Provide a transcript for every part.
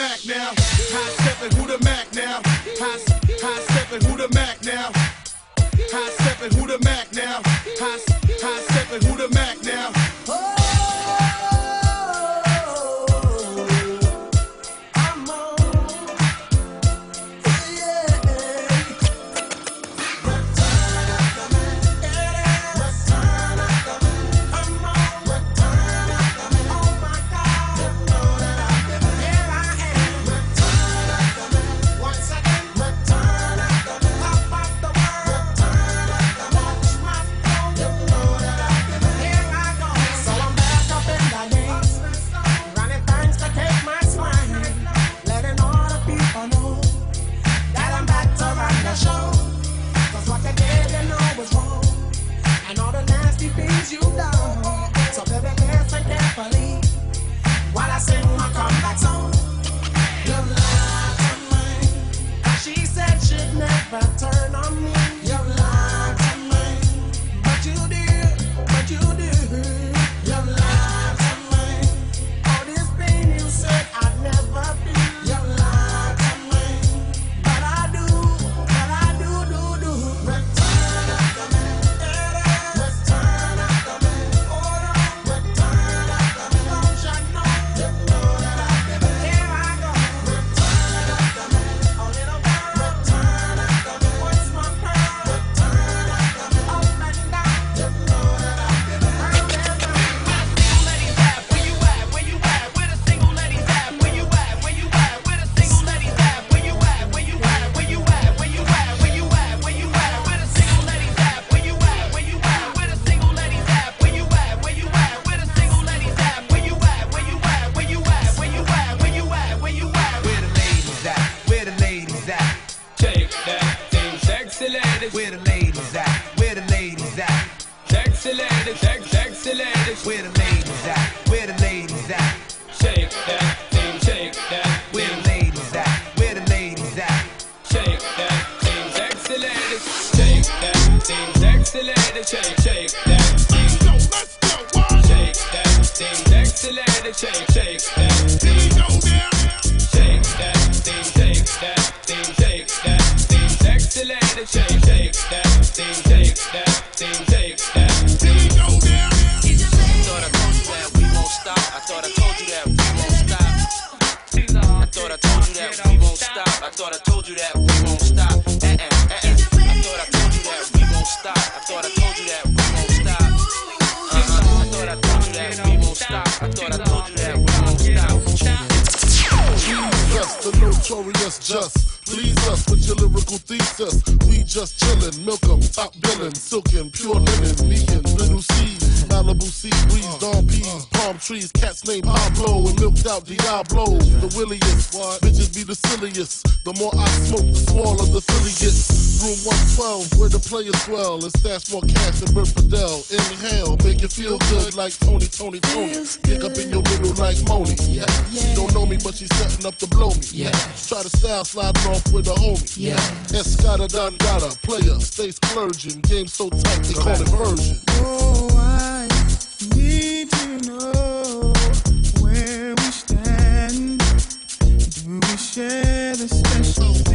Back now. Take that thing, take notorious just please us with your lyrical thesis. We just chillin', milk 'em, top billin', silkin', pure linen, me and Lil' Cease, Malibu sea breeze, dawn peas, palm trees, cats named Pablo and milked out Diablo. The williest, bitches be the silliest. The more I smoke, the smaller the silly gets. Room 112, where the players dwell, and stash more cash than Bert Fidel. Inhale, make you feel good like Tony, Toni, Toné. Pick up in your middle like Moni. Yeah but she's setting up to blow me. Yeah. Try to style sliding off with a homie. Yeah. Escada a player, stays splurging. Game so tight, they call it version. Oh, I need to know where we stand. Do we share the special?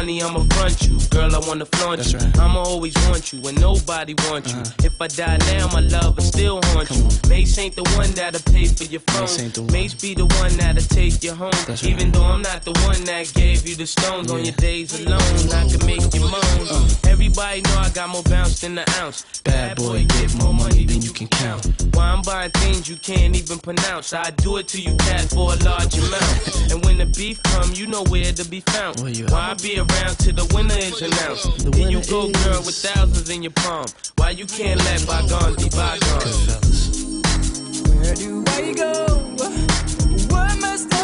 Money, I'ma front you. Girl, I wanna flaunt you. I'ma always want you when nobody wants you. If I die now, my love will still haunt you. Mase ain't the one that'll pay for your phone. Mase be the one that'll take you home. Even though I'm not the one that gave you the stones on your days alone, I can make you moan. Everybody know I got more bounce than the ounce. Bad boy, get more money than you can count. Why I'm buying things you can't even pronounce. I do it to you, cat, for a large amount. And when the beef come, you know where to be found. Why I be around till the winner is announced? Then you go, girl, with thousands in your palm. Why you can't let bygones be bygones? Where do I go? What must I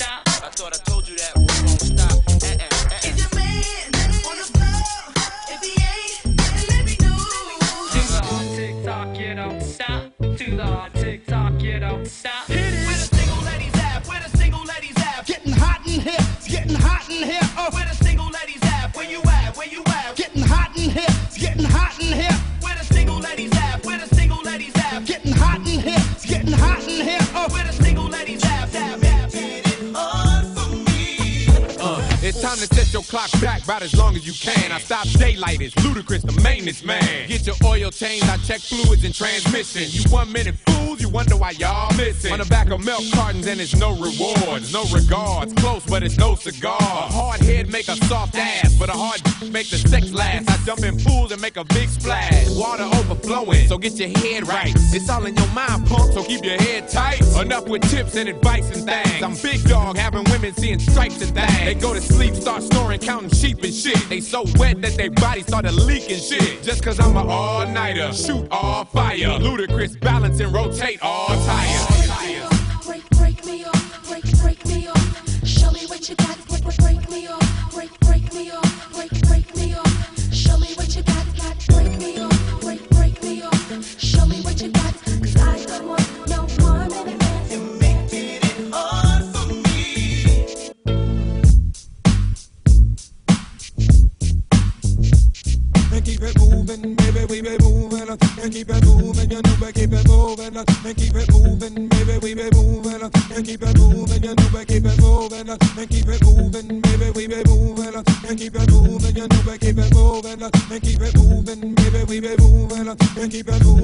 I thought I told you that we won't stop. Time to set your clock back about as long as you can. I stop daylight, it's Ludacris, the maintenance man. Get your oil changed, I check fluids and transmission. You one minute you wonder why y'all missing. On the back of milk cartons and it's no rewards, no regards. Close, but it's no cigar. A hard head make a soft ass, but a hard make the sex last. I jump in pools and make a big splash. Water overflowing, so get your head right. It's all in your mind, punk, so keep your head tight. Enough with tips and advice and things. I'm big dog, having women seeing stripes and things. They go to sleep, start snoring, counting sheep and shit. They so wet that their bodies started leaking shit. Just cause I'm an all-nighter, shoot all fire. Ludacris balance and rotate all tires. Break, break me off, break, break me off. Show me what you got, break, break, break me off, break, break me off, break, break me off. Show me what you got, got, break me off, break, break me off. Show me what you got, 'cause I don't want no more minutes. You're making it hard for me. and keep it moving, baby, we be moving, and keep it moving, you know we keep it moving, and keep it moving, baby, we be moving, and keep it moving, you know we keep it moving, and keep it moving, baby, we be moving, and keep it moving, you know we keep it moving, and keep it moving, baby, we be moving, and keep it moving,